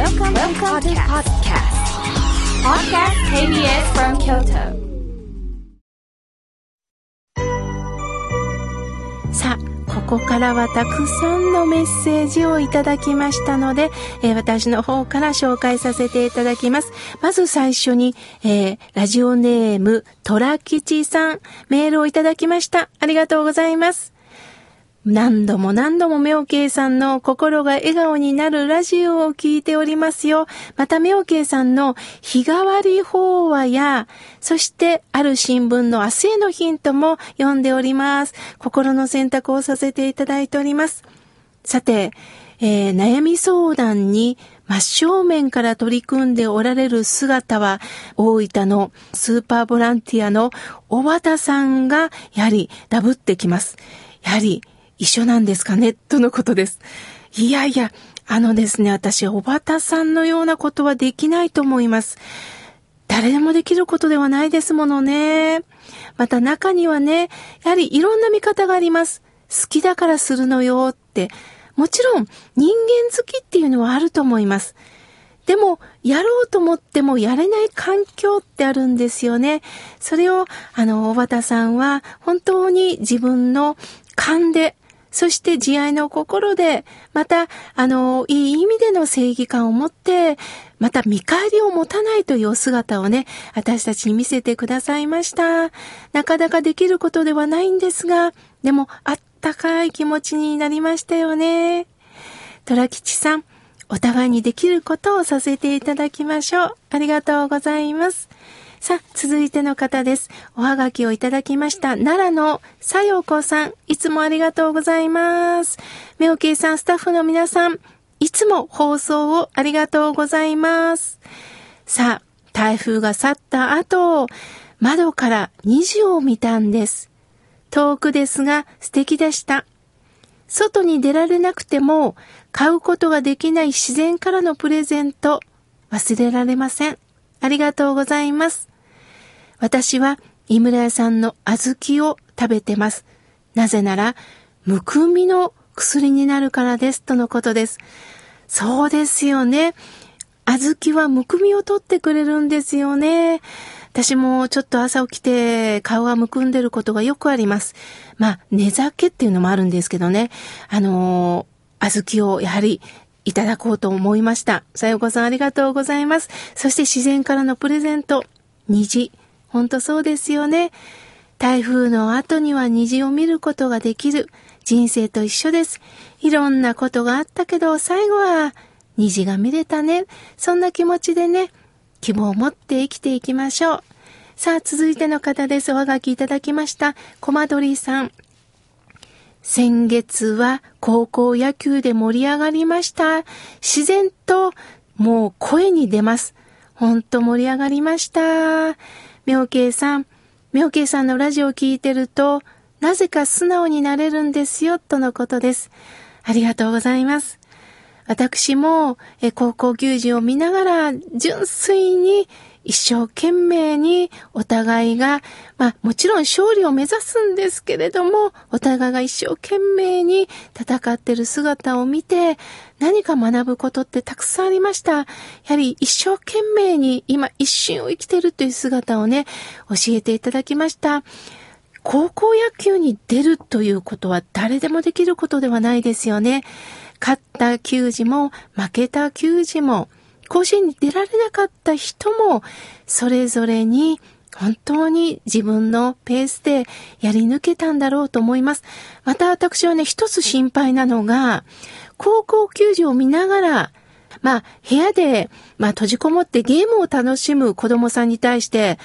Welcome, Welcome to podcast. Podcast KBS from Kyoto. さあ、ここからはたくさんのメッセージをいただきましたので、えー私の方から紹介させていただきます。まず最初に、えーラジオネーム、トラ吉さん、メールをいただきました。ありがとうございます。何度も何度も妙慶さんの心が笑顔になるラジオを聞いておりますよ。また妙慶さんの日替わり法話や、そしてある新聞の明日へのヒントも読んでおります。心の選択をさせていただいております。さて、えー悩み相談に真正面から取り組んでおられる姿は、大分のスーパーボランティアの小畑さんが、やはりダブってきます。やはり一緒なんですかね？とのことです。いやいや、あのですね、私、小畑さんのようなことはできないと思います。誰でもできることではないですものね。また中にはね、やはりいろんな見方があります。好きだからするのよって。もちろん人間好きっていうのはあると思います。でも、やろうと思ってもやれない環境ってあるんですよね。それを、あの、小畑さんは本当に自分の勘で、そして慈愛の心で、また、あの、いい意味での正義感を持って、また見返りを持たないというお姿をね、私たちに見せてくださいました。なかなかできることではないんですが、でも、あったかい気持ちになりましたよね。虎吉さん、お互いにできることをさせていただきましょう。ありがとうございます。さあ、続いての方です。おはがきをいただきました。奈良のさよこさん、いつもありがとうございます。めおけいさん、スタッフの皆さん、いつも放送をありがとうございます。さあ、台風が去った後、窓から虹を見たんです。遠くですが素敵でした。外に出られなくても買うことができない自然からのプレゼント忘れられません。ありがとうございます。私は井村屋さんの小豆を食べてます。なぜなら、むくみの薬になるからです。とのことです。そうですよね。小豆はむくみを取ってくれるんですよね。私もちょっと朝起きて顔がむくんでることがよくあります。まあ、寝酒っていうのもあるんですけどね。あのー小豆をやはりいただこうと思いました。さよこさんありがとうございます。そして自然からのプレゼント。虹。ほんとそうですよね。台風の後には虹を見ることができる。人生と一緒です。いろんなことがあったけど、最後は虹が見れたね。そんな気持ちでね、希望を持って生きていきましょう。さあ、続いての方です。おはがきいただきました。コマドリさん。先月は高校野球で盛り上がりました。自然ともう声に出ます。ほんと盛り上がりました。妙慶さん、妙慶さんのラジオを聞いてると、なぜか素直になれるんですよ、とのことです。ありがとうございます。私もえ高校球児を見ながら純粋に一生懸命にお互いが、まあもちろん勝利を目指すんですけれども、お互いが一生懸命に戦ってる姿を見て、何か学ぶことってたくさんありました。やはり一生懸命に今一瞬を生きてるという姿をね、教えていただきました。高校野球に出るということは誰でもできることではないですよね。勝った球児も負けた球児も甲子園に出られなかった人もそれぞれに本当に自分のペースでやり抜けたんだろうと思います。また私はね、一つ心配なのが、高校球児を見ながら、まあ、部屋で、まあ、閉じこもってゲームを楽しむ子供さんに対して、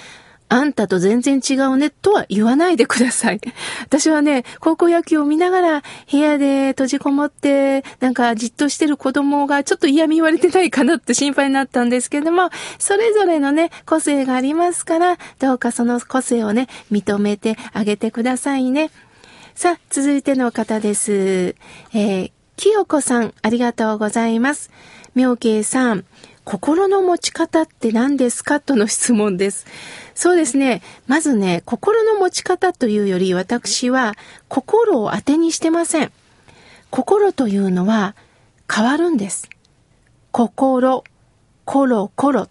あんたと全然違うねとは言わないでください。私はね、高校野球を見ながら部屋で閉じこもって、なんかじっとしてる子供がちょっと嫌味言われてないかなって心配になったんですけども、それぞれのね、個性がありますから、どうかその個性をね、認めてあげてくださいね。さあ、続いての方です。えー、清子さん、ありがとうございます。妙慶さん、心の持ち方って何ですか？との質問です。そうですね。まずね、心の持ち方というより私は心を当てにしてません。心というのは変わるんです。心、コロコロ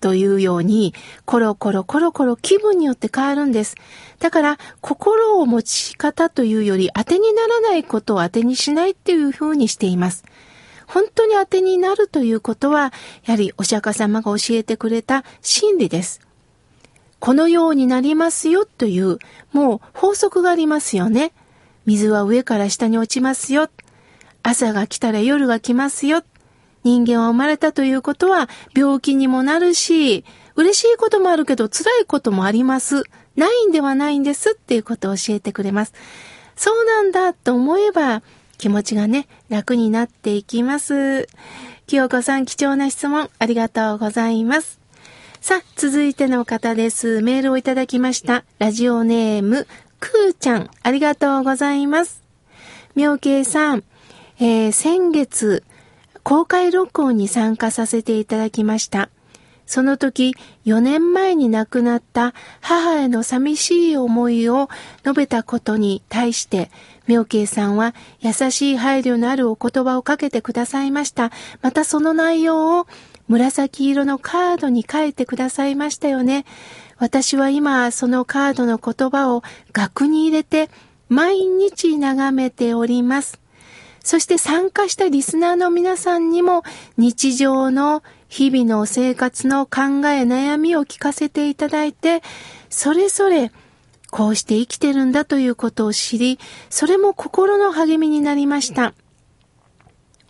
というように、コロコロコロコロ気分によって変わるんです。だから、心を持ち方というより、当てにならないことを当てにしないっていうふうにしています。本当に当てになるということは、やはりお釈迦様が教えてくれた真理です。このようになりますよという、もう法則がありますよね。水は上から下に落ちますよ。朝が来たら夜が来ますよ。人間は生まれたということは病気にもなるし、嬉しいこともあるけど辛いこともあります。ないんではないんですっていうことを教えてくれます。そうなんだと思えば気持ちがね、楽になっていきます。清子さん貴重な質問ありがとうございます。さあ、続いての方です。メールをいただきました。ラジオネーム、くーちゃん、ありがとうございます。妙慶さん、えー、先月、公開録音に参加させていただきました。その時、4年前に亡くなった母への寂しい思いを述べたことに対して、妙慶さんは優しい配慮のあるお言葉をかけてくださいました。またその内容を紫色のカードに書いてくださいましたよね。私は今そのカードの言葉を額に入れて毎日眺めております。そして参加したリスナーの皆さんにも日常の日々の生活の考え悩みを聞かせていただいて、それぞれこうして生きてるんだということを知り、それも心の励みになりました。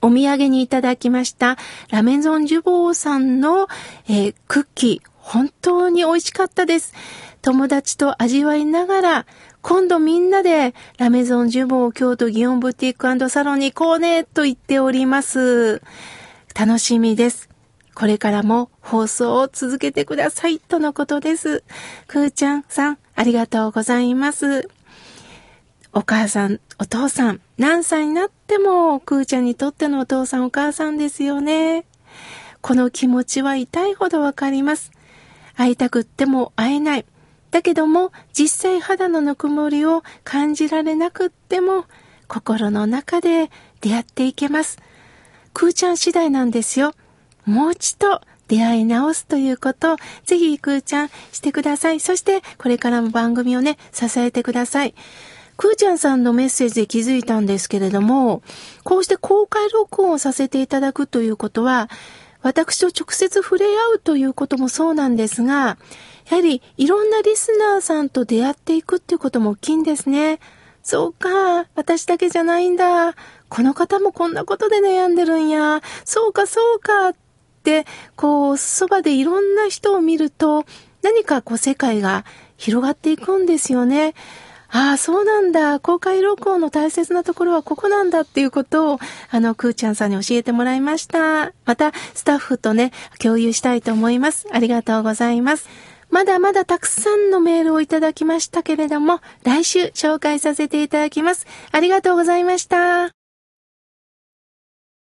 お土産にいただきましたラメゾンジュボーさんの、えー、クッキー、本当に美味しかったです。友達と味わいながら、今度みんなでラメゾンジュボー京都ギオンブティックサロンに行こうねと言っております。楽しみです。これからも放送を続けてくださいとのことです。くーちゃんさん、ありがとうございます。お母さん、お父さん、何歳になっても、くーちゃんにとってのお父さんお母さんですよね。この気持ちは痛いほどわかります。会いたくっても会えない。だけども、実際肌のぬくもりを感じられなくっても、心の中で出会っていけます。くーちゃん次第なんですよ。もう一度出会い直すということを、ぜひくーちゃんしてください。そして、これからも番組をね、支えてください。くーちゃんさんのメッセージで気づいたんですけれども、こうして公開録音をさせていただくということは、私と直接触れ合うということもそうなんですが、やはりいろんなリスナーさんと出会っていくっていうことも大きいんですね。そうか、私だけじゃないんだ。この方もこんなことで悩んでるんや。そうか、そうか。って、こう、そばでいろんな人を見ると、何かこう世界が広がっていくんですよね。ああ、そうなんだ。公開録音の大切なところはここなんだっていうことを、あの、くーちゃんさんに教えてもらいました。また、スタッフとね、共有したいと思います。ありがとうございます。まだまだたくさんのメールをいただきましたけれども、来週紹介させていただきます。ありがとうございました。